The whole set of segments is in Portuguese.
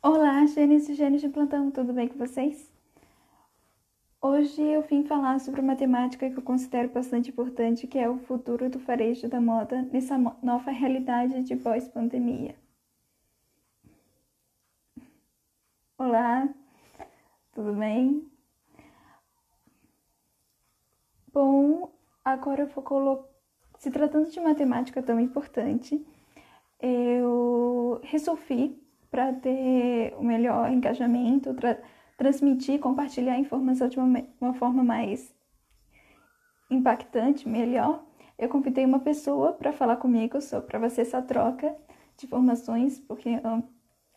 Olá, gênios e gênios de plantão, tudo bem com vocês? Hoje eu vim falar sobre uma temática que eu considero bastante importante, que é o futuro do varejo da moda nessa nova realidade de pós-pandemia. Olá, tudo bem? Bom, agora eu vou colocar. Se tratando de uma temática tão importante, eu resolvi para ter o melhor engajamento, tra transmitir, compartilhar a informação de uma, uma forma mais impactante, melhor. Eu convidei uma pessoa para falar comigo para fazer essa troca de informações, porque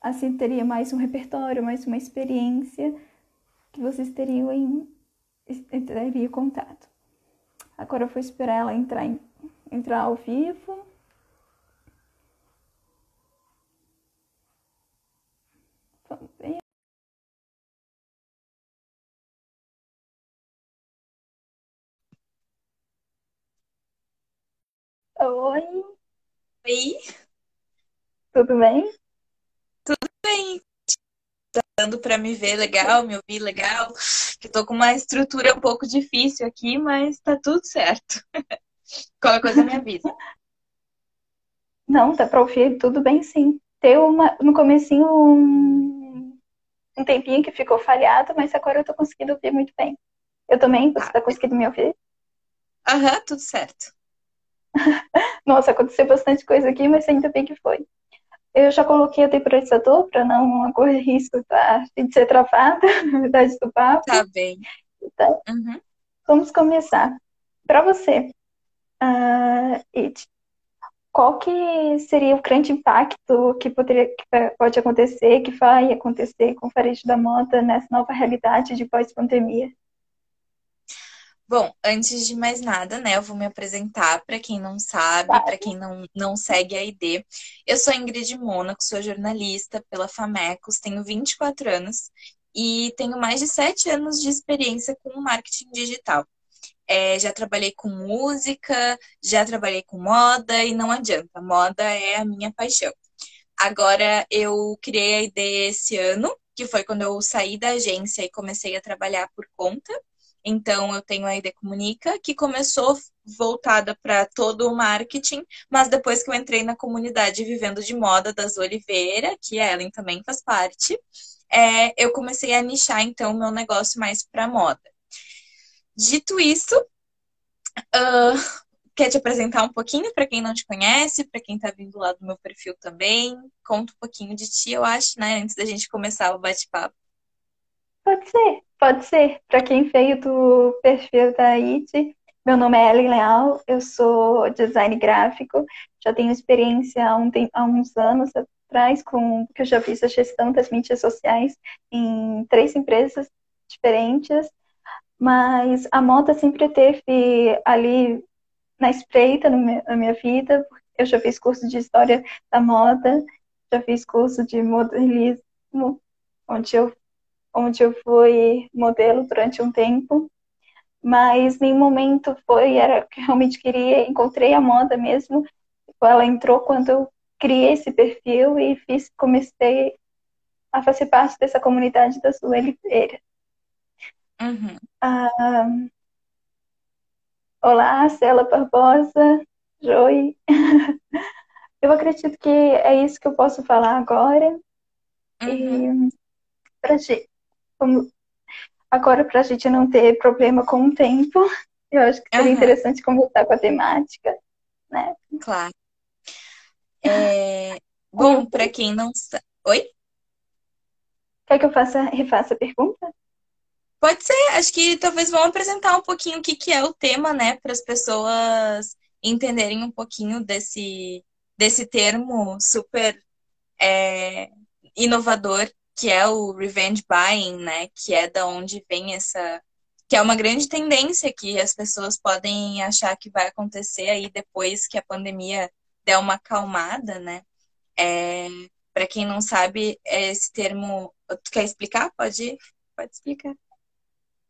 assim teria mais um repertório, mais uma experiência que vocês teriam em em contato. Agora eu vou esperar ela entrar, entrar ao vivo. Vamos ver. Oi. Oi. Tudo bem? Tudo bem. Tá dando para me ver legal, me ouvir legal. Que tô com uma estrutura um pouco difícil aqui, mas tá tudo certo. Qualquer coisa me avisa. Não, tá para ouvir tudo bem sim. Tem uma, no comecinho um um tempinho que ficou falhado, mas agora eu tô conseguindo ouvir muito bem. Eu também, você tá, tá conseguindo me ouvir? Aham, tudo certo. Nossa, aconteceu bastante coisa aqui, mas ainda bem que foi. Eu já coloquei o temporizador para não correr risco tá, de ser travada, na verdade, do papo. Tá bem. Então, uhum. vamos começar. Para você, uh, It, qual que seria o grande impacto que poderia que pode acontecer, que vai acontecer com o varejo da moda nessa nova realidade de pós-pandemia? Bom, antes de mais nada, né, eu vou me apresentar para quem não sabe, para quem não, não segue a ID. Eu sou Ingrid Mônaco, sou jornalista pela Famecos, tenho 24 anos e tenho mais de 7 anos de experiência com marketing digital. É, já trabalhei com música, já trabalhei com moda e não adianta, moda é a minha paixão. Agora eu criei a ideia esse ano, que foi quando eu saí da agência e comecei a trabalhar por conta. Então eu tenho a ID Comunica, que começou voltada para todo o marketing, mas depois que eu entrei na comunidade Vivendo de Moda das Oliveira, que a Ellen também faz parte, é, eu comecei a nichar então o meu negócio mais para moda. Dito isso, uh, quer te apresentar um pouquinho para quem não te conhece, para quem está vindo lá do meu perfil também? Conta um pouquinho de ti, eu acho, né? Antes da gente começar o bate-papo. Pode ser, pode ser. Para quem veio do perfil da IT, meu nome é Ellen Leal, eu sou design gráfico, já tenho experiência há, um, há uns anos atrás com que eu já fiz a gestão das mídias sociais em três empresas diferentes mas a moda sempre teve ali na espreita na minha vida. Eu já fiz curso de história da moda, já fiz curso de modelismo, onde eu, onde eu fui modelo durante um tempo. Mas nenhum momento foi, era que realmente queria, encontrei a moda mesmo. Ela entrou quando eu criei esse perfil e fiz, comecei a fazer parte dessa comunidade da Sua Oliveira. Uhum. Ah, olá, Cela Barbosa, Joy. Eu acredito que é isso que eu posso falar agora. Uhum. E agora, para a gente não ter problema com o tempo, eu acho que seria uhum. interessante conversar com a temática, né? Claro. É... Bom, para quem não sabe. Oi? Quer que eu faça, refaça a pergunta? Pode ser, acho que talvez vão apresentar um pouquinho o que, que é o tema, né, para as pessoas entenderem um pouquinho desse, desse termo super é, inovador que é o revenge buying, né, que é da onde vem essa que é uma grande tendência que as pessoas podem achar que vai acontecer aí depois que a pandemia der uma acalmada, né? É, para quem não sabe, esse termo, tu quer explicar? Pode, pode explicar.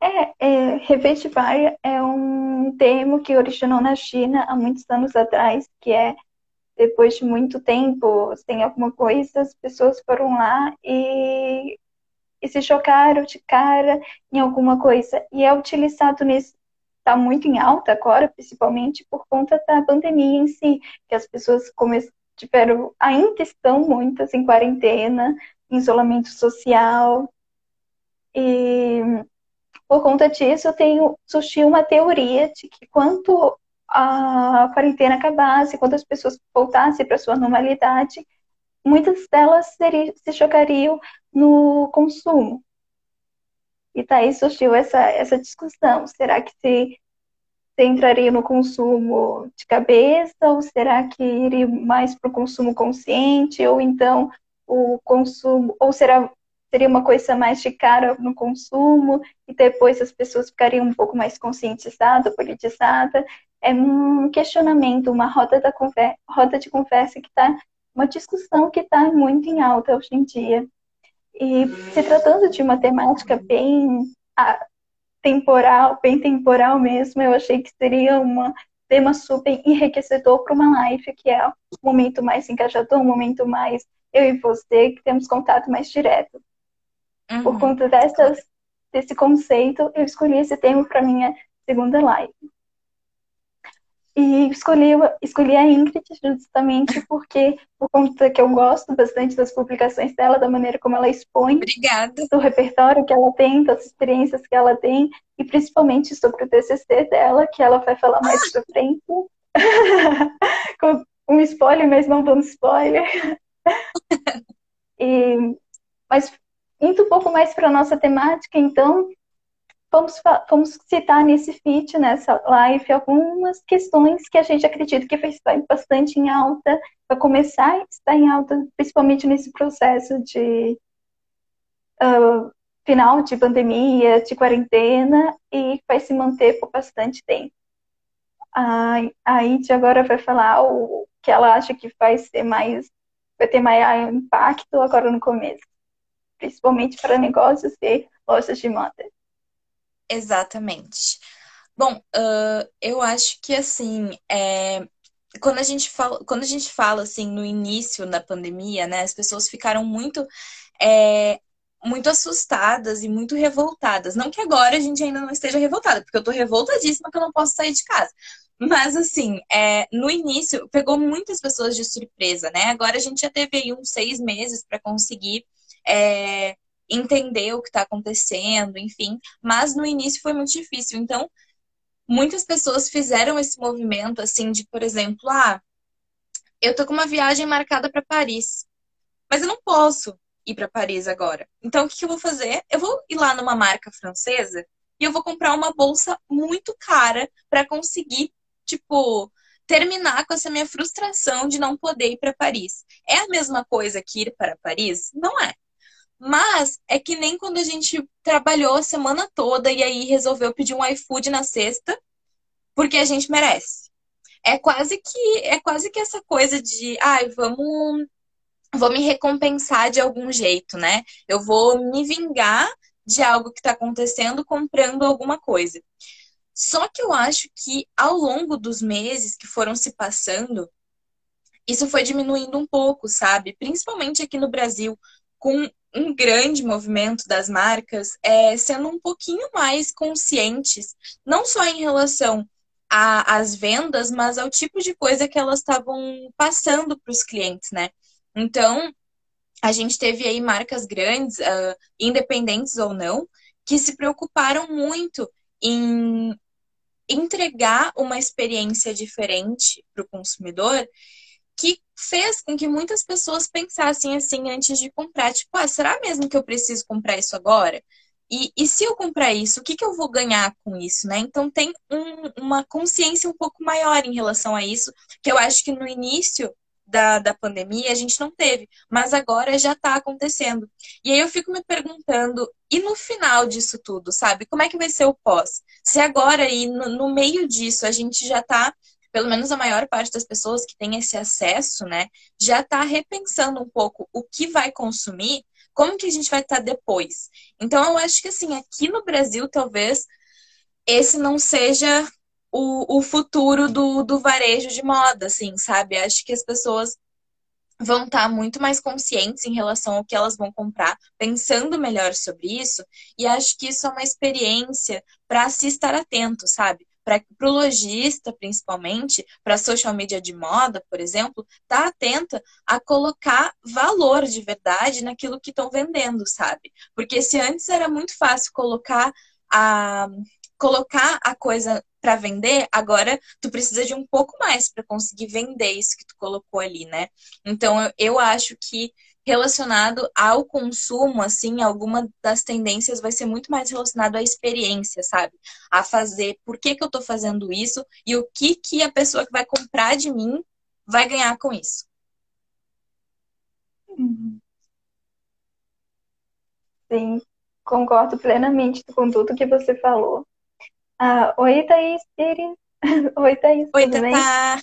É, é, revenge buyer é um termo que originou na China há muitos anos atrás, que é depois de muito tempo, sem alguma coisa, as pessoas foram lá e, e se chocaram de cara em alguma coisa. E é utilizado nesse. Está muito em alta agora, principalmente por conta da pandemia em si, que as pessoas tiveram, ainda estão muitas em quarentena, em isolamento social. E por conta disso, eu tenho surgiu uma teoria de que quanto a quarentena acabasse, quando as pessoas voltassem para sua normalidade, muitas delas se chocariam no consumo. E daí surgiu essa, essa discussão. Será que se, se entraria no consumo de cabeça, ou será que iria mais para o consumo consciente, ou então o consumo, ou será seria uma coisa mais de cara no consumo, e depois as pessoas ficariam um pouco mais conscientizadas, politizadas é um questionamento, uma roda, da conversa, roda de conversa que está, uma discussão que está muito em alta hoje em dia. E se tratando de uma temática bem temporal, bem temporal mesmo, eu achei que seria um tema super enriquecedor para uma live, que é um momento mais engajador, um momento mais eu e você, que temos contato mais direto. Uhum. Por conta dessas, desse conceito, eu escolhi esse tema para minha segunda live. E escolhi, escolhi a Ingrid justamente porque, por conta que eu gosto bastante das publicações dela, da maneira como ela expõe, Obrigada. do repertório que ela tem, das experiências que ela tem, e principalmente sobre o TCC dela, que ela vai falar mais ah. pra frente. Com um spoiler, mas não dando spoiler. e, mas indo um pouco mais para nossa temática, então, vamos, vamos citar nesse feat, nessa live, algumas questões que a gente acredita que vai estar bastante em alta, vai começar a estar em alta, principalmente nesse processo de uh, final de pandemia, de quarentena, e vai se manter por bastante tempo. A, a Iti agora vai falar o que ela acha que vai ser mais, vai ter maior impacto agora no começo, principalmente para negócios e lojas de moda. Exatamente. Bom, uh, eu acho que assim, é, quando a gente fala, quando a gente fala assim no início da pandemia, né, as pessoas ficaram muito é, muito assustadas e muito revoltadas. Não que agora a gente ainda não esteja revoltada, porque eu tô revoltadíssima que eu não posso sair de casa. Mas assim, é, no início pegou muitas pessoas de surpresa, né? Agora a gente já teve aí uns seis meses para conseguir é, entender o que está acontecendo, enfim. Mas no início foi muito difícil. Então, muitas pessoas fizeram esse movimento, assim, de, por exemplo, ah, eu tô com uma viagem marcada para Paris, mas eu não posso ir para Paris agora. Então, o que eu vou fazer? Eu vou ir lá numa marca francesa e eu vou comprar uma bolsa muito cara para conseguir, tipo, terminar com essa minha frustração de não poder ir para Paris. É a mesma coisa que ir para Paris? Não é. Mas é que nem quando a gente trabalhou a semana toda e aí resolveu pedir um iFood na sexta, porque a gente merece. É quase que é quase que essa coisa de, ai, vamos vou me recompensar de algum jeito, né? Eu vou me vingar de algo que está acontecendo comprando alguma coisa. Só que eu acho que ao longo dos meses que foram se passando, isso foi diminuindo um pouco, sabe? Principalmente aqui no Brasil, com um grande movimento das marcas é, sendo um pouquinho mais conscientes, não só em relação às vendas, mas ao tipo de coisa que elas estavam passando para os clientes, né? Então, a gente teve aí marcas grandes, uh, independentes ou não, que se preocuparam muito em entregar uma experiência diferente para o consumidor que fez com que muitas pessoas pensassem assim antes de comprar. Tipo, ah, será mesmo que eu preciso comprar isso agora? E, e se eu comprar isso, o que, que eu vou ganhar com isso, né? Então tem um, uma consciência um pouco maior em relação a isso, que eu acho que no início da, da pandemia a gente não teve, mas agora já está acontecendo. E aí eu fico me perguntando, e no final disso tudo, sabe? Como é que vai ser o pós? Se agora e no, no meio disso a gente já está pelo menos a maior parte das pessoas que tem esse acesso, né, já está repensando um pouco o que vai consumir, como que a gente vai estar tá depois. Então, eu acho que, assim, aqui no Brasil, talvez esse não seja o, o futuro do, do varejo de moda, assim, sabe? Acho que as pessoas vão estar muito mais conscientes em relação ao que elas vão comprar, pensando melhor sobre isso, e acho que isso é uma experiência para se estar atento, sabe? Para o lojista, principalmente, para social media de moda, por exemplo, tá atenta a colocar valor de verdade naquilo que estão vendendo, sabe? Porque se antes era muito fácil colocar a colocar a coisa para vender, agora tu precisa de um pouco mais para conseguir vender isso que tu colocou ali, né? Então eu, eu acho que relacionado ao consumo, assim, alguma das tendências vai ser muito mais relacionado à experiência, sabe? A fazer, por que, que eu tô fazendo isso e o que que a pessoa que vai comprar de mim vai ganhar com isso. Sim, concordo plenamente com tudo que você falou. Ah, oi, Thaís Pires. Oi, Thaís, Oi, tudo bem? Tatá.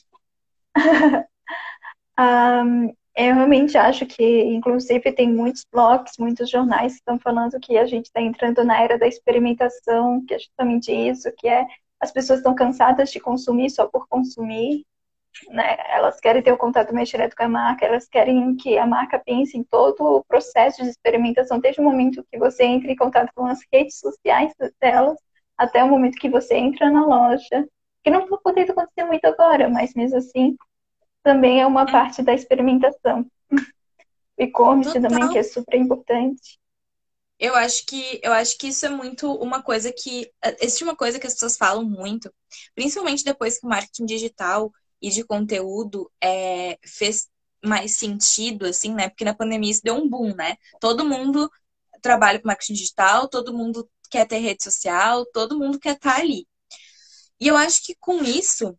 Um, eu realmente acho que, inclusive, tem muitos blogs, muitos jornais que estão falando que a gente está entrando na era da experimentação, que é justamente isso, que é as pessoas estão cansadas de consumir só por consumir, né? Elas querem ter o contato mais direto com a marca, elas querem que a marca pense em todo o processo de experimentação, desde o momento que você entra em contato com as redes sociais delas, até o momento que você entra na loja, que não está podendo acontecer muito agora, mas mesmo assim também é uma é. parte da experimentação. E-commerce também, que é super importante. Eu acho que eu acho que isso é muito uma coisa que existe uma coisa que as pessoas falam muito, principalmente depois que o marketing digital e de conteúdo é, fez mais sentido, assim, né? Porque na pandemia isso deu um boom, né? Todo mundo trabalha com marketing digital, todo mundo quer ter rede social, todo mundo quer estar ali. E eu acho que com isso,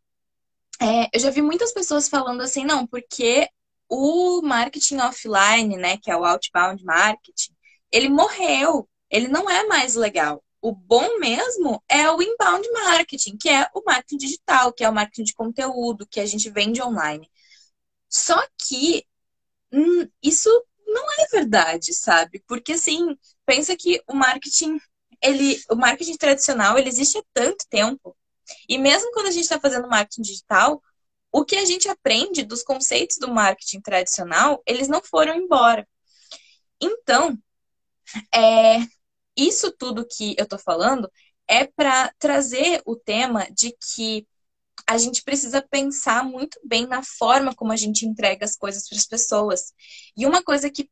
é, eu já vi muitas pessoas falando assim, não, porque o marketing offline, né, que é o outbound marketing, ele morreu, ele não é mais legal. O bom mesmo é o inbound marketing, que é o marketing digital, que é o marketing de conteúdo, que a gente vende online. Só que hum, isso não é verdade, sabe? Porque assim, pensa que o marketing ele, o marketing tradicional, ele existe há tanto tempo. E mesmo quando a gente está fazendo marketing digital, o que a gente aprende dos conceitos do marketing tradicional, eles não foram embora. Então, é, isso tudo que eu estou falando é para trazer o tema de que a gente precisa pensar muito bem na forma como a gente entrega as coisas para as pessoas. E uma coisa que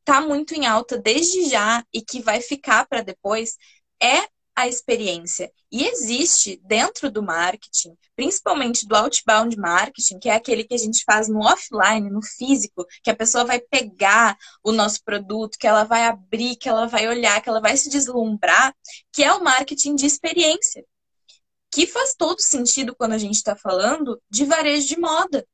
está muito em alta desde já e que vai ficar para depois é a experiência. E existe dentro do marketing, principalmente do outbound marketing, que é aquele que a gente faz no offline, no físico, que a pessoa vai pegar o nosso produto, que ela vai abrir, que ela vai olhar, que ela vai se deslumbrar, que é o marketing de experiência. Que faz todo sentido quando a gente está falando de varejo de moda.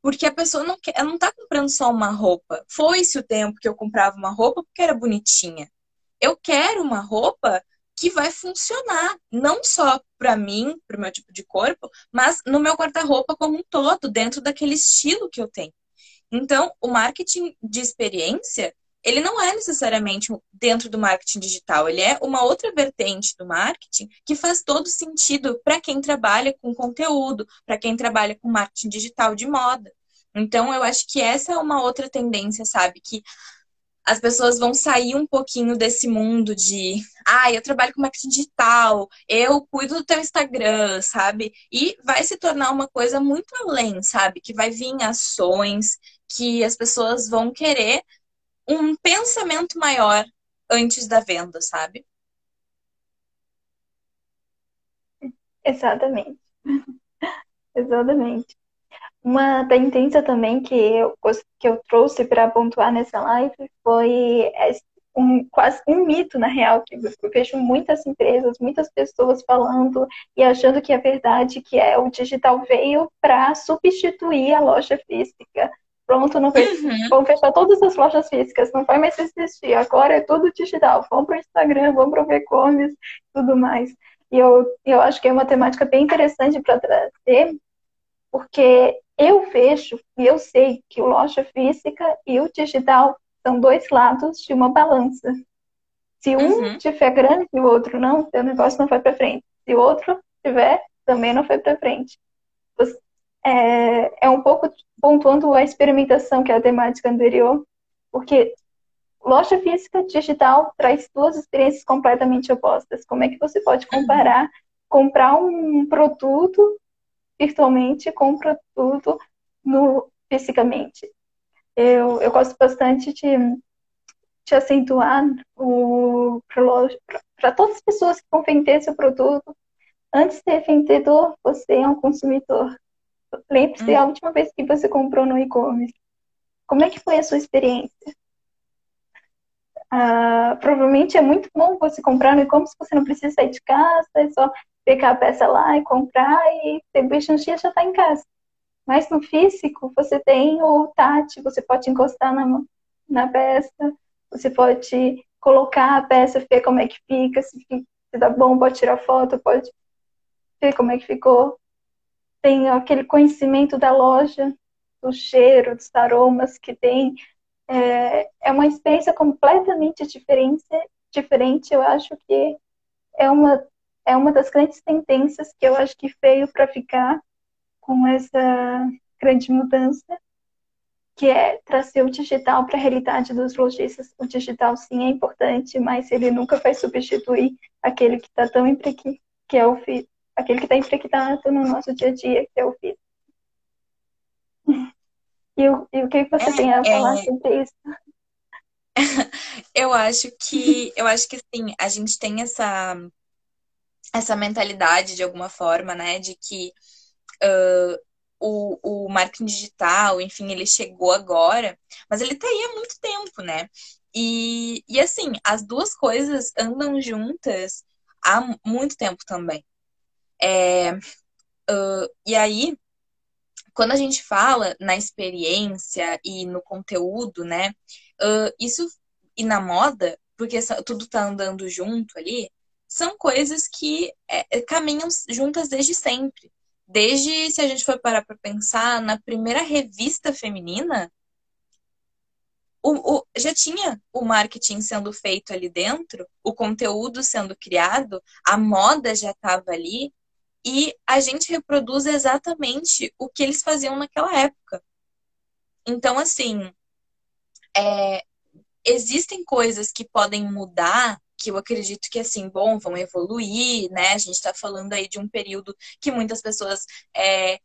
Porque a pessoa não quer, ela não está comprando só uma roupa. Foi-se o tempo que eu comprava uma roupa porque era bonitinha. Eu quero uma roupa que vai funcionar, não só para mim, para o meu tipo de corpo, mas no meu guarda-roupa como um todo, dentro daquele estilo que eu tenho. Então, o marketing de experiência, ele não é necessariamente dentro do marketing digital, ele é uma outra vertente do marketing que faz todo sentido para quem trabalha com conteúdo, para quem trabalha com marketing digital de moda. Então, eu acho que essa é uma outra tendência, sabe? Que as pessoas vão sair um pouquinho desse mundo de, ah, eu trabalho com marketing digital, eu cuido do teu Instagram, sabe? E vai se tornar uma coisa muito além, sabe? Que vai vir ações, que as pessoas vão querer um pensamento maior antes da venda, sabe? Exatamente. Exatamente. Uma tendência também que eu, que eu trouxe para pontuar nessa live foi um, quase um mito, na real, que eu vejo muitas empresas, muitas pessoas falando e achando que é verdade, que é o digital veio para substituir a loja física. Pronto, não fez, uhum. vamos fechar todas as lojas físicas, não vai mais existir, agora é tudo digital. Vamos para o Instagram, vamos para o e-commerce, tudo mais. E eu, eu acho que é uma temática bem interessante para trazer, porque eu vejo e eu sei que o loja física e o digital são dois lados de uma balança. Se um uhum. tiver grande e o outro não, o negócio não vai para frente. Se o outro tiver, também não foi para frente. É, é um pouco pontuando a experimentação, que é a temática anterior, porque loja física digital traz duas experiências completamente opostas. Como é que você pode comparar comprar um produto virtualmente com um produto no, fisicamente? Eu, eu gosto bastante de, de acentuar para todas as pessoas que vão vender seu produto. Antes de ser vendedor, você é um consumidor. Lembre-se hum. a última vez que você comprou no e-commerce. Como é que foi a sua experiência? Ah, provavelmente é muito bom você comprar no e-commerce, você não precisa sair de casa, é só pegar a peça lá e comprar e depois um dia já está em casa. Mas no físico, você tem o touch, você pode encostar na, na peça, você pode colocar a peça, ver como é que fica, se, fica, se dá bom, pode tirar foto, pode ver como é que ficou. Tem aquele conhecimento da loja, do cheiro, dos aromas que tem é, é uma experiência completamente diferente, diferente. Eu acho que é uma, é uma das grandes tendências que eu acho que veio para ficar com essa grande mudança, que é trazer o digital para a realidade dos lojistas. O digital, sim, é importante, mas ele nunca vai substituir aquele que está tão impregnado, que é o aquele que está impregnado no nosso dia a dia, que é o físico. E o, e o que você é, tem a falar é... sobre isso? eu acho que eu acho que sim, a gente tem essa essa mentalidade de alguma forma, né, de que uh, o, o marketing digital, enfim, ele chegou agora, mas ele tá aí há muito tempo, né? E, e assim, as duas coisas andam juntas há muito tempo também. É, uh, e aí, quando a gente fala na experiência e no conteúdo, né, uh, isso e na moda, porque tudo tá andando junto ali, são coisas que é, é, caminham juntas desde sempre. Desde, se a gente for parar para pensar, na primeira revista feminina, o, o, já tinha o marketing sendo feito ali dentro, o conteúdo sendo criado, a moda já estava ali, e a gente reproduz exatamente o que eles faziam naquela época. Então, assim, é, existem coisas que podem mudar, que eu acredito que, assim, bom, vão evoluir, né? A gente está falando aí de um período que muitas pessoas é,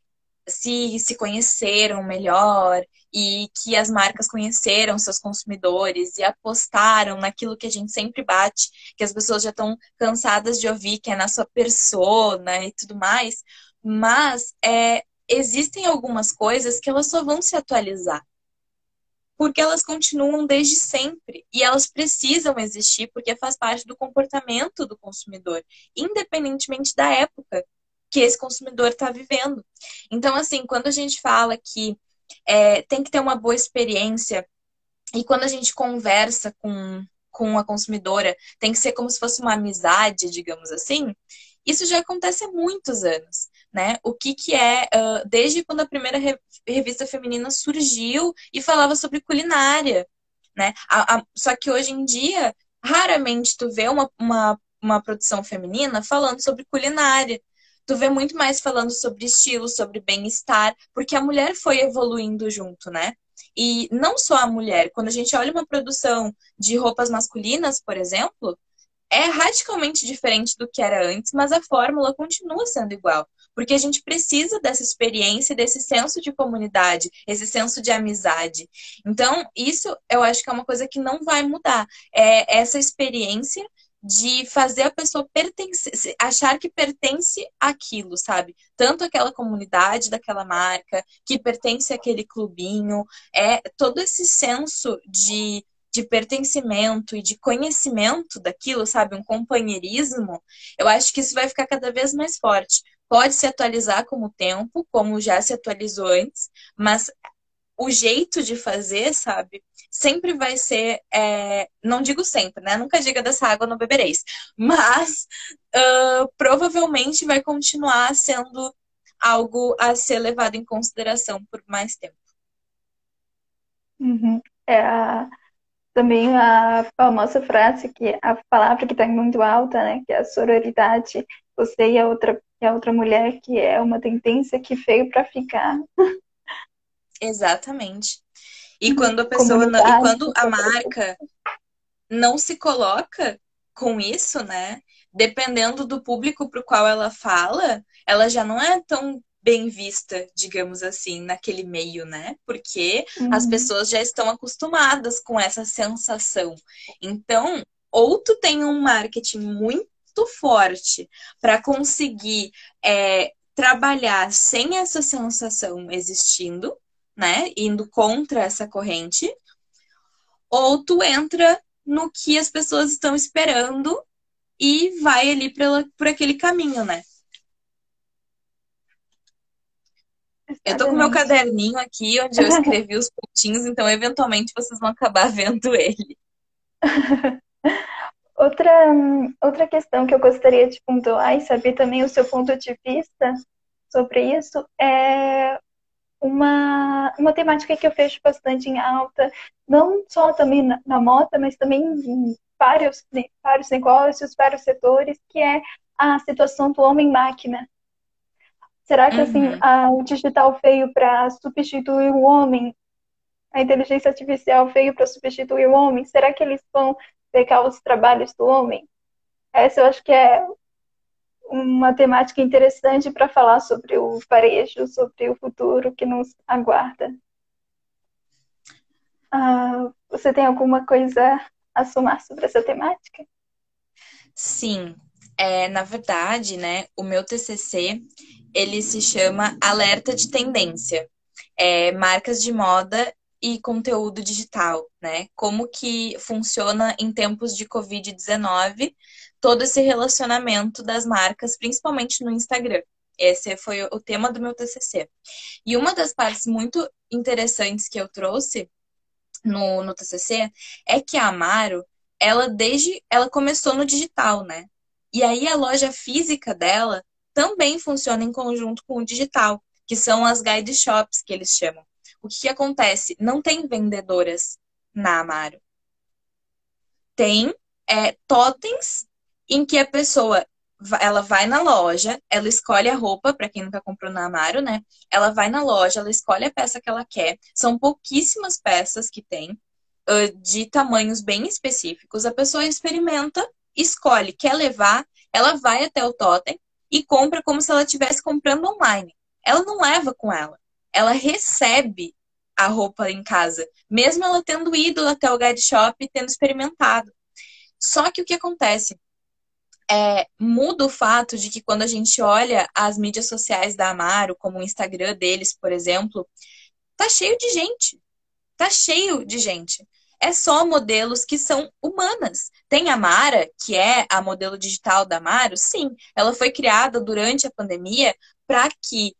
se, se conheceram melhor e que as marcas conheceram seus consumidores e apostaram naquilo que a gente sempre bate, que as pessoas já estão cansadas de ouvir, que é na sua persona e tudo mais. Mas é, existem algumas coisas que elas só vão se atualizar. Porque elas continuam desde sempre e elas precisam existir porque faz parte do comportamento do consumidor, independentemente da época que esse consumidor está vivendo. Então, assim, quando a gente fala que é, tem que ter uma boa experiência e quando a gente conversa com, com a consumidora, tem que ser como se fosse uma amizade, digamos assim, isso já acontece há muitos anos. Né? O que, que é, uh, desde quando a primeira revista feminina surgiu e falava sobre culinária. Né? A, a, só que hoje em dia, raramente tu vê uma, uma, uma produção feminina falando sobre culinária tu vê muito mais falando sobre estilo, sobre bem-estar, porque a mulher foi evoluindo junto, né? E não só a mulher, quando a gente olha uma produção de roupas masculinas, por exemplo, é radicalmente diferente do que era antes, mas a fórmula continua sendo igual. Porque a gente precisa dessa experiência, desse senso de comunidade, esse senso de amizade. Então, isso eu acho que é uma coisa que não vai mudar. É essa experiência de fazer a pessoa pertencer, achar que pertence àquilo, sabe? Tanto aquela comunidade daquela marca, que pertence àquele clubinho, é todo esse senso de, de pertencimento e de conhecimento daquilo, sabe? Um companheirismo. Eu acho que isso vai ficar cada vez mais forte. Pode se atualizar com o tempo, como já se atualizou antes, mas o jeito de fazer, sabe? sempre vai ser, é, não digo sempre, né? Nunca diga dessa água não bebereis, mas uh, provavelmente vai continuar sendo algo a ser levado em consideração por mais tempo. Uhum. É a, também a famosa frase que a palavra que está muito alta, né? Que é a sororidade. Você e a outra e a outra mulher que é uma tendência que veio para ficar. Exatamente. E quando a pessoa não, e quando a marca não se coloca com isso, né? Dependendo do público para o qual ela fala, ela já não é tão bem vista, digamos assim, naquele meio, né? Porque uhum. as pessoas já estão acostumadas com essa sensação. Então, ou tu tem um marketing muito forte para conseguir é, trabalhar sem essa sensação existindo, né? Indo contra essa corrente, ou tu entra no que as pessoas estão esperando e vai ali por aquele caminho, né? Eu tô com meu caderninho aqui, onde eu escrevi os pontinhos, então eventualmente vocês vão acabar vendo ele. outra, outra questão que eu gostaria de pontuar e saber também o seu ponto de vista sobre isso é uma, uma temática que eu vejo bastante em alta, não só também na, na moda, mas também em vários, vários negócios, vários setores, que é a situação do homem-máquina. Será que assim, uhum. assim, a, o digital veio para substituir o homem? A inteligência artificial veio para substituir o homem? Será que eles vão pegar os trabalhos do homem? Essa eu acho que é uma temática interessante para falar sobre o varejo, sobre o futuro que nos aguarda. Ah, você tem alguma coisa a somar sobre essa temática? Sim, é, na verdade, né, o meu TCC ele se chama Alerta de Tendência, é, marcas de moda e conteúdo digital, né? Como que funciona em tempos de Covid-19 todo esse relacionamento das marcas, principalmente no Instagram. Esse foi o tema do meu TCC. E uma das partes muito interessantes que eu trouxe no, no TCC é que a Amaro, ela desde ela começou no digital, né? E aí a loja física dela também funciona em conjunto com o digital, que são as guide shops que eles chamam. O que, que acontece? Não tem vendedoras na Amaro. Tem é, totens em que a pessoa ela vai na loja, ela escolhe a roupa, para quem nunca comprou na Amaro, né? Ela vai na loja, ela escolhe a peça que ela quer. São pouquíssimas peças que tem, de tamanhos bem específicos. A pessoa experimenta, escolhe, quer levar, ela vai até o totem e compra como se ela estivesse comprando online. Ela não leva com ela. Ela recebe a roupa em casa, mesmo ela tendo ido até o guide shop e tendo experimentado. Só que o que acontece? é, muda o fato de que quando a gente olha as mídias sociais da Amaro, como o Instagram deles, por exemplo, tá cheio de gente. Tá cheio de gente. É só modelos que são humanas. Tem a Mara, que é a modelo digital da Amaro, sim. Ela foi criada durante a pandemia para que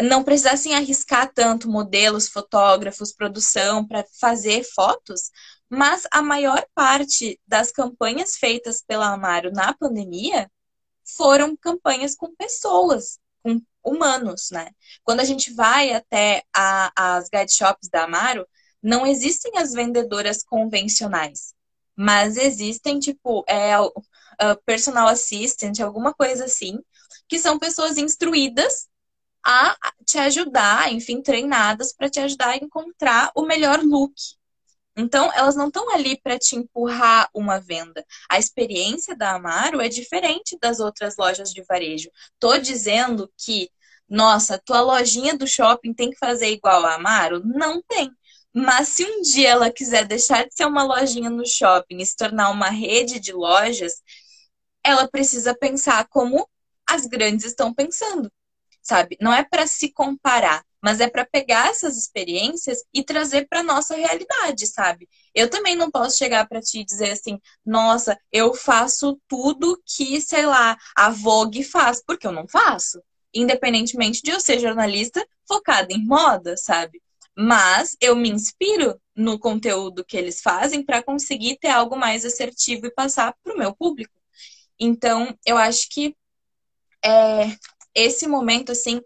não precisassem arriscar tanto modelos, fotógrafos, produção para fazer fotos, mas a maior parte das campanhas feitas pela Amaro na pandemia foram campanhas com pessoas, com humanos, né? Quando a gente vai até a, as guide shops da Amaro, não existem as vendedoras convencionais, mas existem, tipo, é, personal assistant, alguma coisa assim, que são pessoas instruídas a te ajudar, enfim, treinadas para te ajudar a encontrar o melhor look então, elas não estão ali para te empurrar uma venda. A experiência da Amaro é diferente das outras lojas de varejo. Tô dizendo que, nossa, tua lojinha do shopping tem que fazer igual a Amaro? Não tem. Mas se um dia ela quiser deixar de ser uma lojinha no shopping e se tornar uma rede de lojas, ela precisa pensar como as grandes estão pensando, sabe? Não é para se comparar, mas é para pegar essas experiências e trazer para nossa realidade, sabe? Eu também não posso chegar para te dizer assim, nossa, eu faço tudo que, sei lá, a Vogue faz, porque eu não faço. Independentemente de eu ser jornalista focada em moda, sabe? Mas eu me inspiro no conteúdo que eles fazem para conseguir ter algo mais assertivo e passar para o meu público. Então, eu acho que é, esse momento, assim,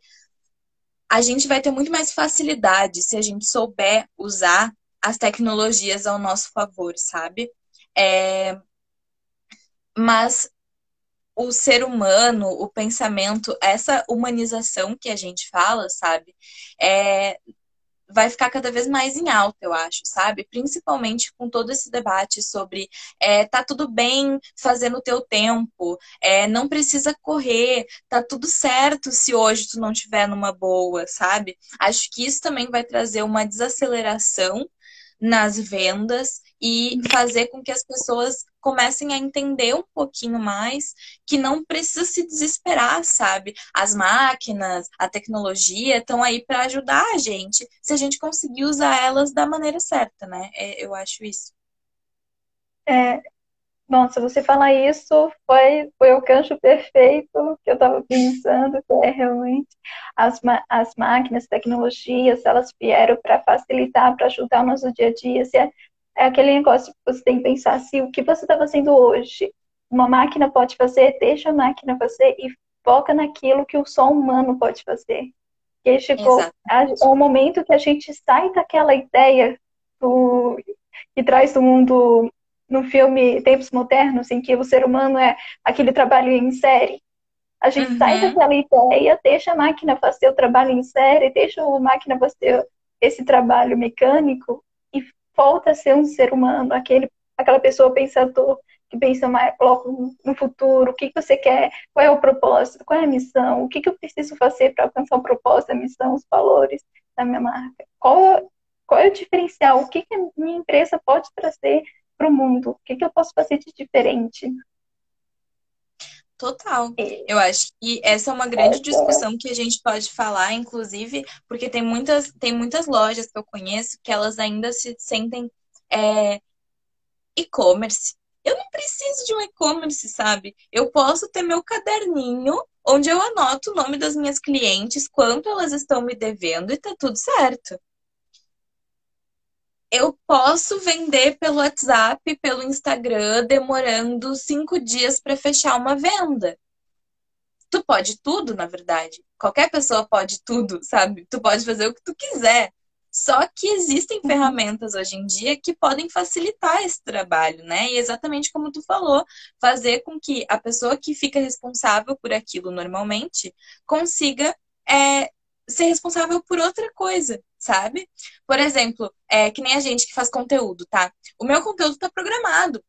a gente vai ter muito mais facilidade se a gente souber usar as tecnologias ao nosso favor, sabe? É... Mas o ser humano, o pensamento, essa humanização que a gente fala, sabe? É, vai ficar cada vez mais em alta, eu acho, sabe? Principalmente com todo esse debate sobre é, tá tudo bem fazer no teu tempo, é, não precisa correr, tá tudo certo se hoje tu não tiver numa boa, sabe? Acho que isso também vai trazer uma desaceleração nas vendas e fazer com que as pessoas comecem a entender um pouquinho mais que não precisa se desesperar, sabe? As máquinas, a tecnologia estão aí para ajudar a gente, se a gente conseguir usar elas da maneira certa, né? É, eu acho isso. É, nossa, você falar isso foi, foi o gancho perfeito que eu estava pensando, que é realmente as, as máquinas, tecnologias, elas vieram para facilitar, para ajudar o nosso dia a dia. Se é, é aquele negócio que você tem que pensar se o que você está fazendo hoje, uma máquina pode fazer, deixa a máquina fazer e foca naquilo que o som humano pode fazer. E chegou o momento que a gente sai daquela ideia do, que traz do mundo no filme Tempos Modernos, em que o ser humano é aquele trabalho em série. A gente uhum. sai daquela ideia, deixa a máquina fazer o trabalho em série, deixa a máquina fazer esse trabalho mecânico volta a ser um ser humano, aquele, aquela pessoa pensador que pensa mais logo no futuro, o que, que você quer, qual é o propósito, qual é a missão, o que, que eu preciso fazer para alcançar o propósito, a missão, os valores da minha marca, qual, qual é o diferencial, o que, que a minha empresa pode trazer para o mundo, o que, que eu posso fazer de diferente. Total. É. Eu acho que essa é uma grande discussão que a gente pode falar, inclusive, porque tem muitas, tem muitas lojas que eu conheço que elas ainda se sentem é, e-commerce. Eu não preciso de um e-commerce, sabe? Eu posso ter meu caderninho onde eu anoto o nome das minhas clientes, quanto elas estão me devendo e tá tudo certo eu posso vender pelo WhatsApp, pelo Instagram, demorando cinco dias para fechar uma venda. Tu pode tudo, na verdade. Qualquer pessoa pode tudo, sabe? Tu pode fazer o que tu quiser. Só que existem uhum. ferramentas hoje em dia que podem facilitar esse trabalho, né? E exatamente como tu falou, fazer com que a pessoa que fica responsável por aquilo normalmente consiga é, ser responsável por outra coisa, sabe? Por exemplo, é que nem a gente que faz conteúdo, tá? O meu conteúdo tá programado.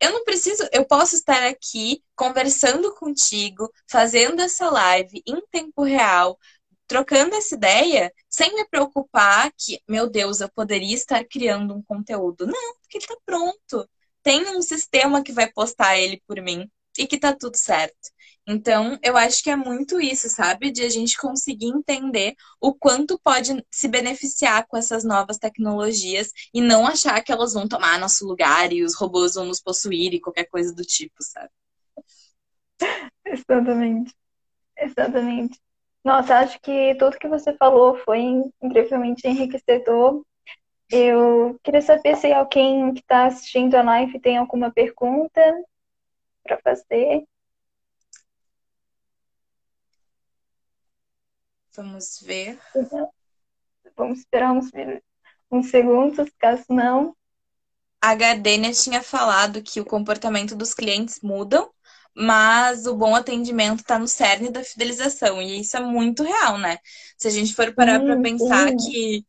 Eu não preciso, eu posso estar aqui conversando contigo, fazendo essa live em tempo real, trocando essa ideia, sem me preocupar que, meu Deus, eu poderia estar criando um conteúdo. Não, porque ele tá pronto. Tem um sistema que vai postar ele por mim e que tá tudo certo. Então, eu acho que é muito isso, sabe? De a gente conseguir entender o quanto pode se beneficiar com essas novas tecnologias e não achar que elas vão tomar nosso lugar e os robôs vão nos possuir e qualquer coisa do tipo, sabe? Exatamente. Exatamente. Nossa, acho que tudo que você falou foi incrivelmente enriquecedor. Eu queria saber se alguém que está assistindo a live tem alguma pergunta para fazer. Vamos ver. Vamos esperar uns, uns segundos, caso não. A Gardênia tinha falado que o comportamento dos clientes mudam, mas o bom atendimento está no cerne da fidelização. E isso é muito real, né? Se a gente for parar para pensar que,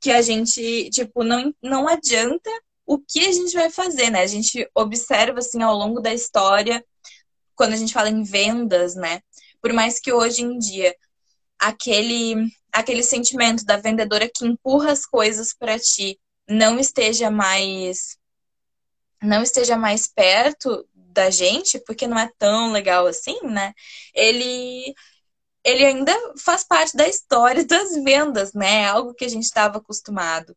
que a gente, tipo, não, não adianta o que a gente vai fazer, né? A gente observa, assim, ao longo da história, quando a gente fala em vendas, né? Por mais que hoje em dia aquele aquele sentimento da vendedora que empurra as coisas para ti não esteja mais não esteja mais perto da gente, porque não é tão legal assim, né? Ele ele ainda faz parte da história das vendas, né? É algo que a gente estava acostumado.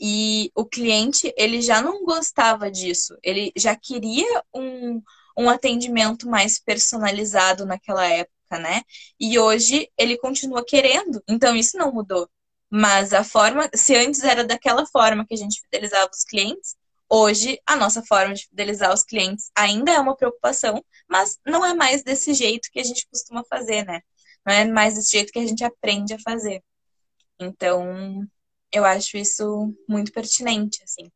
E o cliente, ele já não gostava disso. Ele já queria um, um atendimento mais personalizado naquela época né? E hoje ele continua querendo, então isso não mudou. Mas a forma, se antes era daquela forma que a gente fidelizava os clientes, hoje a nossa forma de fidelizar os clientes ainda é uma preocupação, mas não é mais desse jeito que a gente costuma fazer, né? Não é mais desse jeito que a gente aprende a fazer. Então, eu acho isso muito pertinente, assim.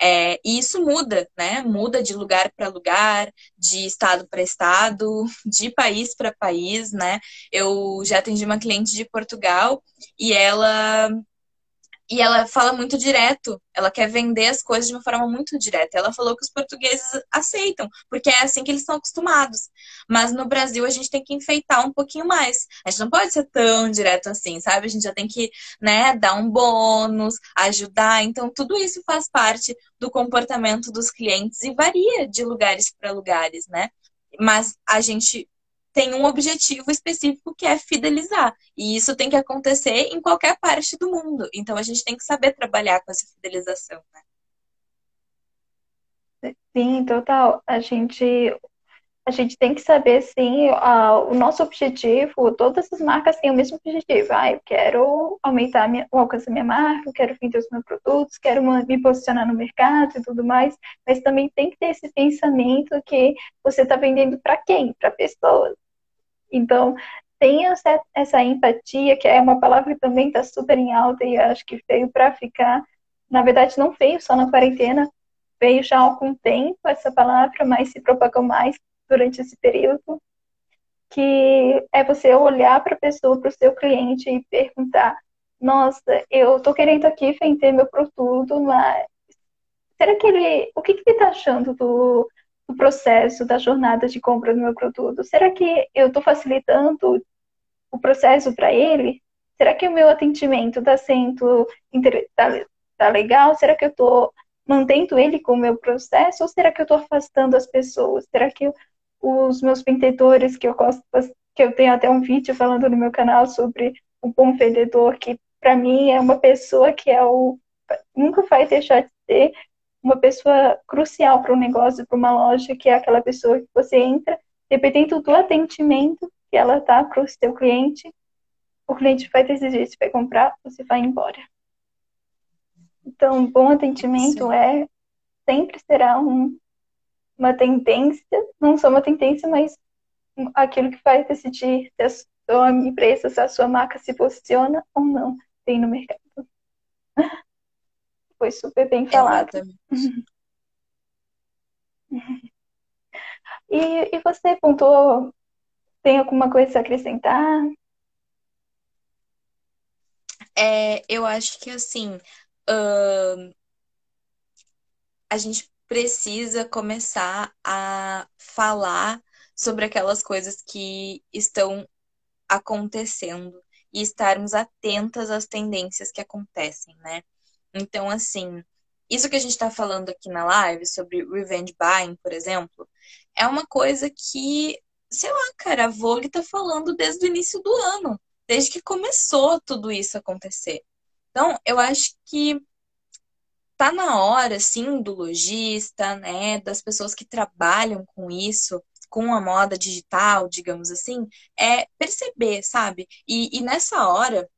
É, e isso muda, né? Muda de lugar para lugar, de estado para estado, de país para país, né? Eu já atendi uma cliente de Portugal e ela e ela fala muito direto, ela quer vender as coisas de uma forma muito direta. Ela falou que os portugueses aceitam, porque é assim que eles estão acostumados. Mas no Brasil a gente tem que enfeitar um pouquinho mais. A gente não pode ser tão direto assim, sabe? A gente já tem que, né, dar um bônus, ajudar. Então tudo isso faz parte do comportamento dos clientes e varia de lugares para lugares, né? Mas a gente tem um objetivo específico que é fidelizar. E isso tem que acontecer em qualquer parte do mundo. Então a gente tem que saber trabalhar com essa fidelização, né? Sim, total. A gente a gente tem que saber, sim, uh, o nosso objetivo, todas as marcas têm o mesmo objetivo. Ah, eu quero aumentar minha, o alcance da minha marca, eu quero vender os meus produtos, quero me posicionar no mercado e tudo mais, mas também tem que ter esse pensamento que você está vendendo para quem? Para pessoas. Então, tenha essa empatia, que é uma palavra que também está super em alta e acho que veio para ficar. Na verdade, não veio só na quarentena, veio já há algum tempo essa palavra, mas se propagou mais durante esse período. Que é você olhar para a pessoa, para o seu cliente e perguntar: Nossa, eu estou querendo aqui vender meu produto, mas será que ele. O que, que ele está achando do, do processo, da jornada de compra do meu produto? Será que eu estou facilitando o processo para ele? Será que o meu atendimento está sendo tá, tá legal? Será que eu estou mantendo ele com o meu processo? Ou será que eu estou afastando as pessoas? Será que os meus vendedores, que eu gosto, que eu tenho até um vídeo falando no meu canal sobre o bom vendedor, que para mim é uma pessoa que é o nunca vai deixar de ser uma pessoa crucial para um negócio, para uma loja, que é aquela pessoa que você entra, dependendo do atendimento que ela tá para o seu cliente, o cliente vai decidir se vai comprar ou se vai embora. Então, bom atendimento Sim. é sempre será um, uma tendência, não só uma tendência, mas aquilo que vai decidir se a sua empresa, se a sua marca se posiciona ou não tem no mercado. Foi super bem falado. e, e você pontuou, tem alguma coisa a acrescentar? É, eu acho que assim, uh, a gente precisa começar a falar sobre aquelas coisas que estão acontecendo e estarmos atentas às tendências que acontecem, né? Então, assim, isso que a gente está falando aqui na live sobre revenge buying, por exemplo, é uma coisa que, sei lá, cara, a Vogue tá falando desde o início do ano, desde que começou tudo isso acontecer. Então, eu acho que tá na hora, assim, do lojista, né, das pessoas que trabalham com isso, com a moda digital, digamos assim, é perceber, sabe? E, e nessa hora,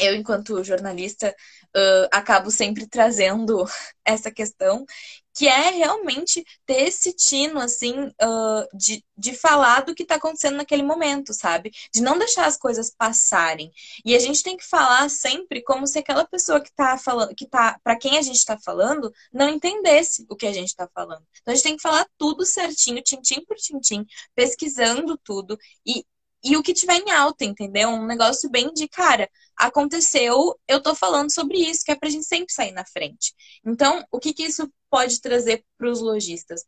eu, enquanto jornalista, uh, acabo sempre trazendo essa questão, que é realmente ter esse tino, assim, uh, de, de falar do que está acontecendo naquele momento, sabe? De não deixar as coisas passarem. E a gente tem que falar sempre como se aquela pessoa que está falando, que tá, para quem a gente está falando, não entendesse o que a gente está falando. Então a gente tem que falar tudo certinho, tintim por tintim, pesquisando tudo e e o que tiver em alta, entendeu? Um negócio bem de cara, aconteceu, eu tô falando sobre isso, que é pra gente sempre sair na frente. Então, o que, que isso pode trazer para os lojistas?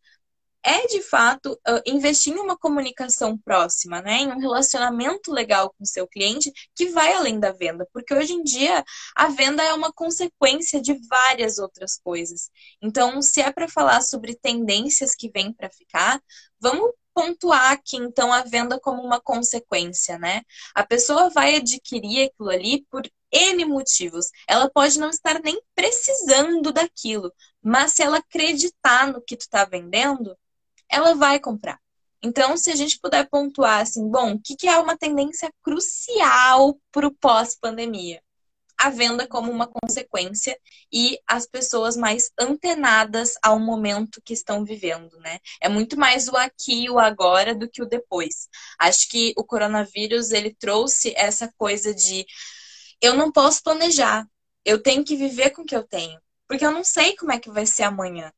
É de fato investir em uma comunicação próxima, né? Em um relacionamento legal com o seu cliente que vai além da venda, porque hoje em dia a venda é uma consequência de várias outras coisas. Então, se é para falar sobre tendências que vêm para ficar, vamos pontuar aqui, então, a venda como uma consequência, né? A pessoa vai adquirir aquilo ali por N motivos. Ela pode não estar nem precisando daquilo, mas se ela acreditar no que tu tá vendendo, ela vai comprar. Então, se a gente puder pontuar assim, bom, o que, que é uma tendência crucial para o pós-pandemia? A venda como uma consequência e as pessoas mais antenadas ao momento que estão vivendo, né? É muito mais o aqui e o agora do que o depois. Acho que o coronavírus ele trouxe essa coisa de eu não posso planejar, eu tenho que viver com o que eu tenho. porque eu não sei como é que vai ser amanhã.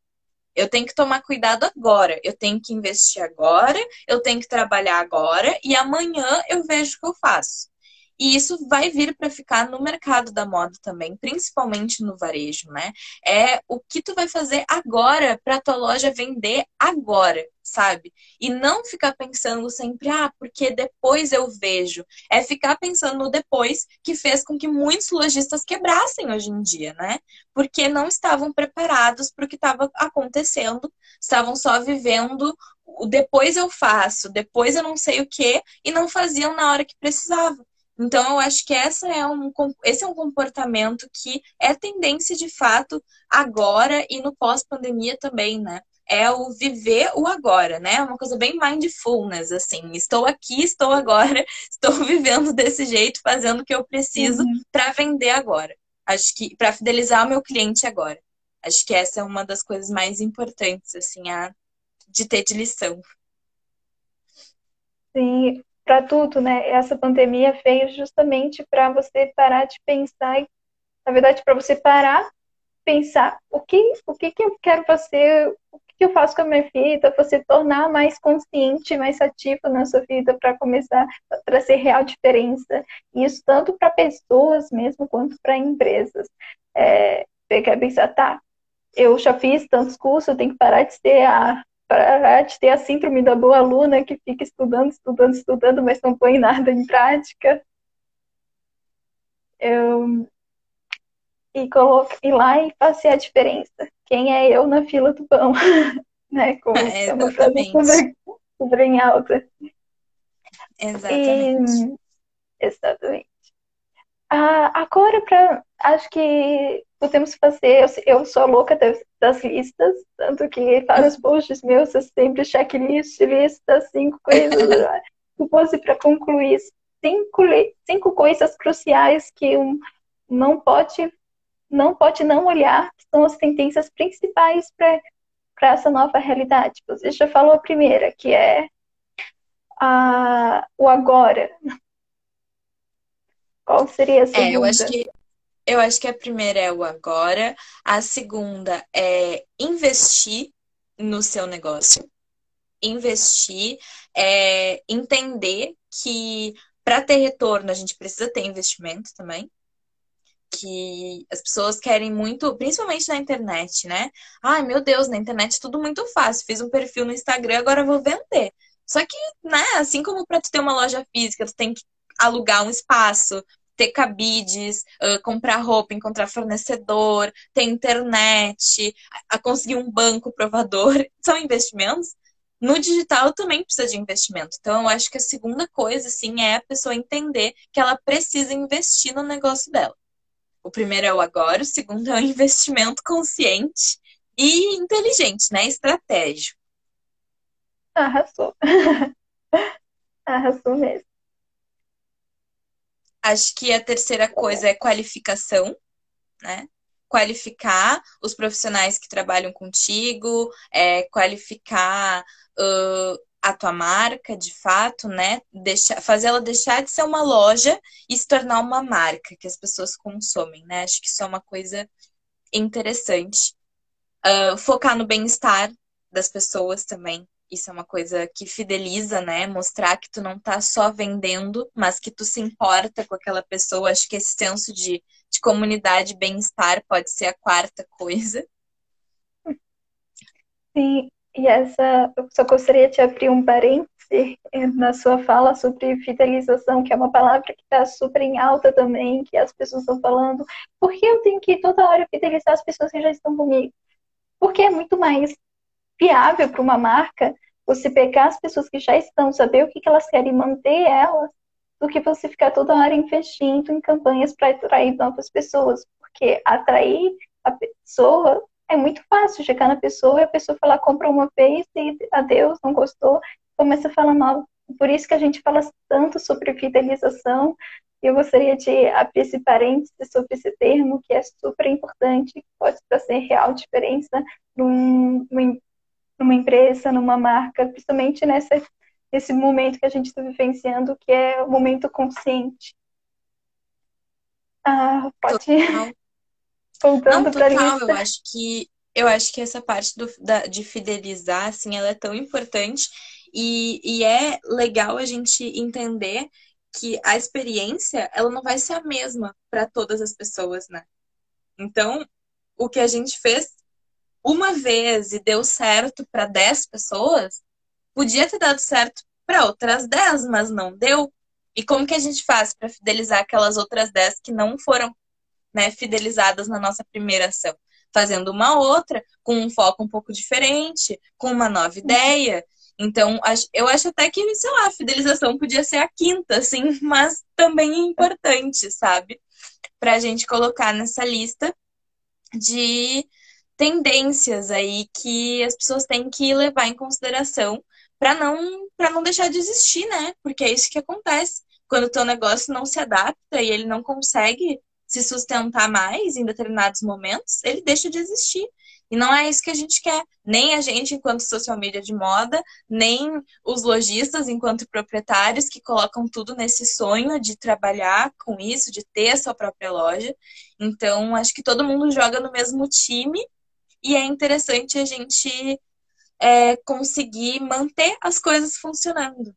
Eu tenho que tomar cuidado agora, eu tenho que investir agora, eu tenho que trabalhar agora e amanhã eu vejo o que eu faço. E isso vai vir para ficar no mercado da moda também, principalmente no varejo, né? É o que tu vai fazer agora para tua loja vender agora, sabe? E não ficar pensando sempre, ah, porque depois eu vejo. É ficar pensando no depois que fez com que muitos lojistas quebrassem hoje em dia, né? Porque não estavam preparados para o que estava acontecendo, estavam só vivendo o depois eu faço, depois eu não sei o que, e não faziam na hora que precisava. Então, eu acho que essa é um, esse é um comportamento que é tendência de fato agora e no pós-pandemia também, né? É o viver o agora, né? É uma coisa bem mindfulness, assim. Estou aqui, estou agora, estou vivendo desse jeito, fazendo o que eu preciso uhum. para vender agora. Acho que para fidelizar o meu cliente agora. Acho que essa é uma das coisas mais importantes, assim, a, de ter de lição. Sim, para tudo, né? Essa pandemia veio justamente para você parar de pensar, na verdade, para você parar, pensar o que, o que, que eu quero fazer, o que, que eu faço com a minha vida, você tornar mais consciente, mais ativo na sua vida para começar a trazer real diferença. Isso tanto para pessoas mesmo quanto para empresas. É, você quer pensar, tá, eu já fiz tantos cursos, eu tenho que parar de ser a parar de ter a síndrome da boa aluna que fica estudando, estudando, estudando, mas não põe nada em prática. Eu... E coloco ir lá e fazer a diferença. Quem é eu na fila do pão? né? Como é, é uma frase super, super em alta. Exatamente. E... Exatamente. Ah, agora, pra, acho que podemos fazer. Eu, eu sou louca das, listas, tanto que para os posts meus é sempre checklist, lista, cinco coisas. Se fosse para concluir, cinco, cinco coisas cruciais que um não pode não pode não olhar, que são as tendências principais para essa nova realidade. Você já falou a primeira, que é a, o agora. Qual seria a segunda? É, eu acho que eu acho que a primeira é o agora, a segunda é investir no seu negócio. Investir é entender que para ter retorno a gente precisa ter investimento também. Que as pessoas querem muito, principalmente na internet, né? Ai, meu Deus, na internet tudo muito fácil. Fiz um perfil no Instagram, agora vou vender. Só que, né, assim como para tu ter uma loja física, tu tem que alugar um espaço, ter cabides, uh, comprar roupa, encontrar fornecedor, ter internet, a, conseguir um banco provador, são investimentos. No digital também precisa de investimento. Então, eu acho que a segunda coisa, assim, é a pessoa entender que ela precisa investir no negócio dela. O primeiro é o agora, o segundo é o investimento consciente e inteligente, né? Estratégico. Arrasou. Arrasou mesmo. Acho que a terceira coisa é qualificação, né? Qualificar os profissionais que trabalham contigo, é, qualificar uh, a tua marca, de fato, né? Deixar, fazer ela deixar de ser uma loja e se tornar uma marca que as pessoas consomem, né? Acho que isso é uma coisa interessante. Uh, focar no bem-estar das pessoas também. Isso é uma coisa que fideliza, né? Mostrar que tu não tá só vendendo, mas que tu se importa com aquela pessoa. Acho que esse senso de, de comunidade, bem-estar pode ser a quarta coisa. Sim, e essa, eu só gostaria de abrir um parêntese na sua fala sobre fidelização, que é uma palavra que está super em alta também, que as pessoas estão falando. Por que eu tenho que toda hora fidelizar as pessoas que já estão comigo? Porque é muito mais viável para uma marca você pegar as pessoas que já estão, saber o que, que elas querem manter elas, do que você ficar toda hora investindo em campanhas para atrair novas pessoas. Porque atrair a pessoa é muito fácil chegar na pessoa e a pessoa falar, compra uma vez e adeus, não gostou, começa a falar mal. Por isso que a gente fala tanto sobre fidelização. Eu gostaria de abrir esse parênteses sobre esse termo, que é super importante, que pode trazer real diferença num, num numa empresa, numa marca, principalmente nessa, nesse momento que a gente está vivenciando, que é o momento consciente. Ah, pode. Total. Voltando Não, total, eu acho que eu acho que essa parte do, da, de fidelizar, assim, ela é tão importante e, e é legal a gente entender que a experiência, ela não vai ser a mesma para todas as pessoas, né? Então, o que a gente fez uma vez e deu certo para 10 pessoas, podia ter dado certo para outras 10, mas não deu. E como que a gente faz para fidelizar aquelas outras 10 que não foram né, fidelizadas na nossa primeira ação? Fazendo uma outra, com um foco um pouco diferente, com uma nova ideia. Então, eu acho até que, sei lá, a fidelização podia ser a quinta, assim, mas também é importante, sabe? Pra gente colocar nessa lista de tendências aí que as pessoas têm que levar em consideração para não para não deixar de existir, né? Porque é isso que acontece. Quando o teu negócio não se adapta e ele não consegue se sustentar mais em determinados momentos, ele deixa de existir. E não é isso que a gente quer. Nem a gente, enquanto social media de moda, nem os lojistas, enquanto proprietários, que colocam tudo nesse sonho de trabalhar com isso, de ter a sua própria loja. Então, acho que todo mundo joga no mesmo time e é interessante a gente é, conseguir manter as coisas funcionando.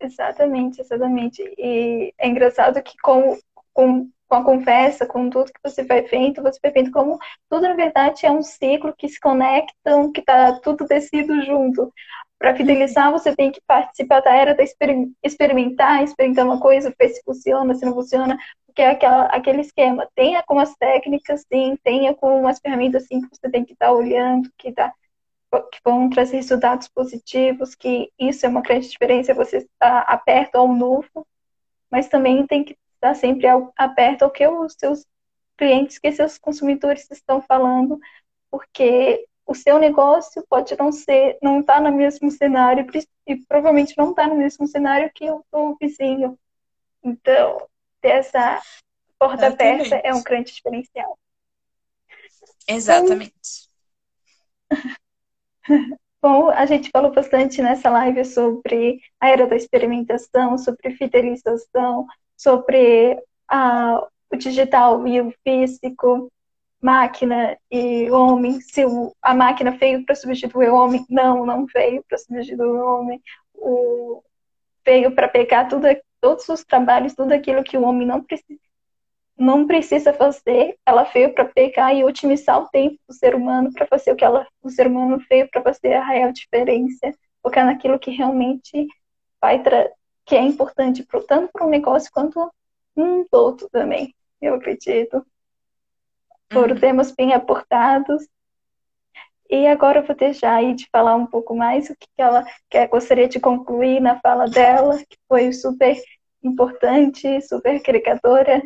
Exatamente, exatamente. E é engraçado que com, com com a conversa, com tudo que você vai vendo, você vai vendo como tudo, na verdade, é um ciclo que se conectam, que está tudo tecido junto. Para fidelizar, você tem que participar da era da experimentar, experimentar uma coisa, ver se funciona, se não funciona, porque é aquela, aquele esquema. Tenha com as técnicas, sim, tenha com as ferramentas, sim, que você tem que estar tá olhando, que, tá, que vão trazer resultados positivos, que isso é uma grande diferença, você está aberto ao novo, mas também tem que estar sempre aberto ao que os seus clientes, que seus consumidores estão falando, porque o seu negócio pode não ser, não estar tá no mesmo cenário e provavelmente não está no mesmo cenário que o, o vizinho. Então, ter essa porta aberta é um grande diferencial. Exatamente. Bom, a gente falou bastante nessa live sobre a era da experimentação, sobre fidelização, sobre a, o digital e o físico, máquina e homem, se o, a máquina veio para substituir o homem, não, não veio para substituir o homem, o, veio para pegar tudo, todos os trabalhos, tudo aquilo que o homem não precisa, não precisa fazer, ela veio para pegar e otimizar o tempo do ser humano para fazer o que ela, o ser humano veio para fazer a real diferença, focar naquilo que realmente vai que é importante pro, tanto para o negócio quanto um todo também, eu acredito. Foram uhum. temas bem aportados. E agora eu vou deixar aí de falar um pouco mais o que ela quer, gostaria de concluir na fala dela, que foi super importante, super agregadora.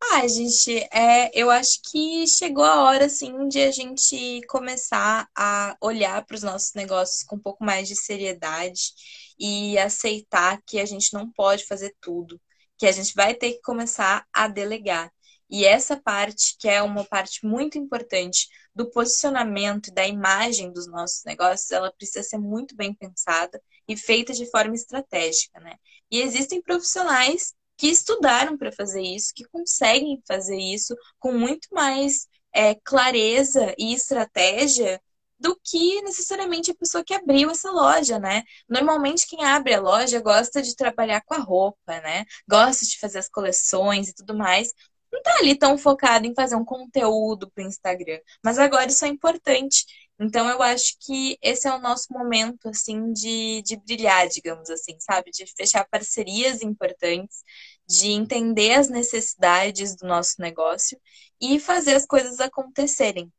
Ah, gente, é, eu acho que chegou a hora, assim, de a gente começar a olhar para os nossos negócios com um pouco mais de seriedade e aceitar que a gente não pode fazer tudo, que a gente vai ter que começar a delegar. E essa parte, que é uma parte muito importante do posicionamento e da imagem dos nossos negócios, ela precisa ser muito bem pensada e feita de forma estratégica, né? E existem profissionais que estudaram para fazer isso, que conseguem fazer isso com muito mais é, clareza e estratégia do que necessariamente a pessoa que abriu essa loja, né? Normalmente quem abre a loja gosta de trabalhar com a roupa, né? Gosta de fazer as coleções e tudo mais. Não tá ali tão focado em fazer um conteúdo para o Instagram. Mas agora isso é importante. Então eu acho que esse é o nosso momento, assim, de, de brilhar, digamos assim, sabe? De fechar parcerias importantes, de entender as necessidades do nosso negócio e fazer as coisas acontecerem.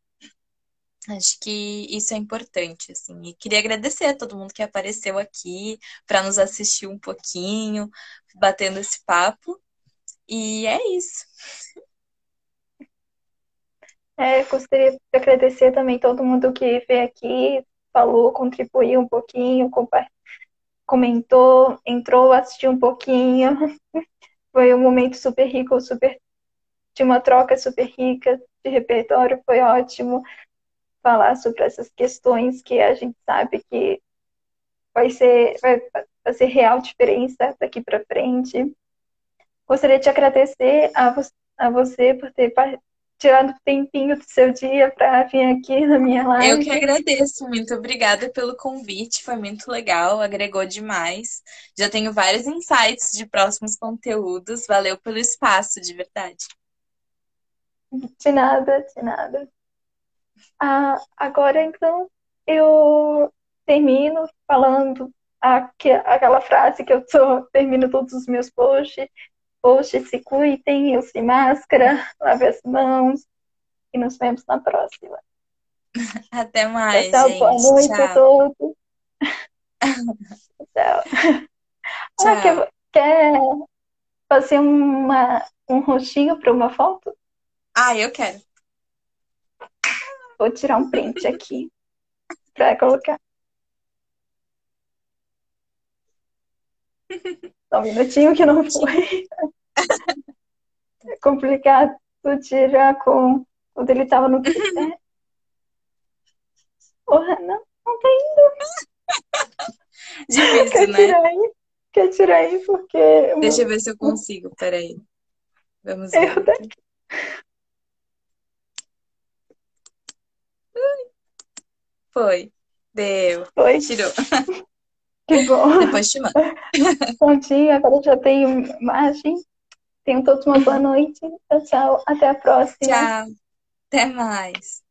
Acho que isso é importante, assim. E queria agradecer a todo mundo que apareceu aqui para nos assistir um pouquinho, batendo esse papo. E é isso. É, gostaria de agradecer também todo mundo que veio aqui, falou, contribuiu um pouquinho, comentou, entrou, assistiu um pouquinho. Foi um momento super rico, super de uma troca super rica de repertório, foi ótimo falar sobre essas questões que a gente sabe que vai ser vai fazer real diferença daqui para frente. Gostaria de agradecer a, vo a você por ter tirado um tempinho do seu dia para vir aqui na minha live. Eu que agradeço, muito obrigada pelo convite, foi muito legal, agregou demais. Já tenho vários insights de próximos conteúdos, valeu pelo espaço, de verdade. De nada, de nada. Ah, agora, então, eu termino falando aquela frase que eu tô, termino todos os meus posts. Posts se cuidem, use máscara, lave as mãos e nos vemos na próxima. Até mais, Tchau, gente. boa noite Tchau. a todos. Tchau. Tchau. Ah, quer, quer fazer uma, um rostinho para uma foto? Ah, eu quero. Vou tirar um print aqui para colocar. Só um minutinho que não foi. É complicado tirar com quando ele estava no tripé. Porra, não, não tá indo. Difícil, Quer né? tirar aí? Quer tirar aí porque Deixa eu ver se eu consigo, peraí. Vamos eu ver. daqui. Foi. Deu. Foi. Tirou. Que bom. Depois te mando. Prontinho, agora já tenho imagem. Tenham todos uma boa noite. Tchau, tchau. Até a próxima. Tchau. Até mais.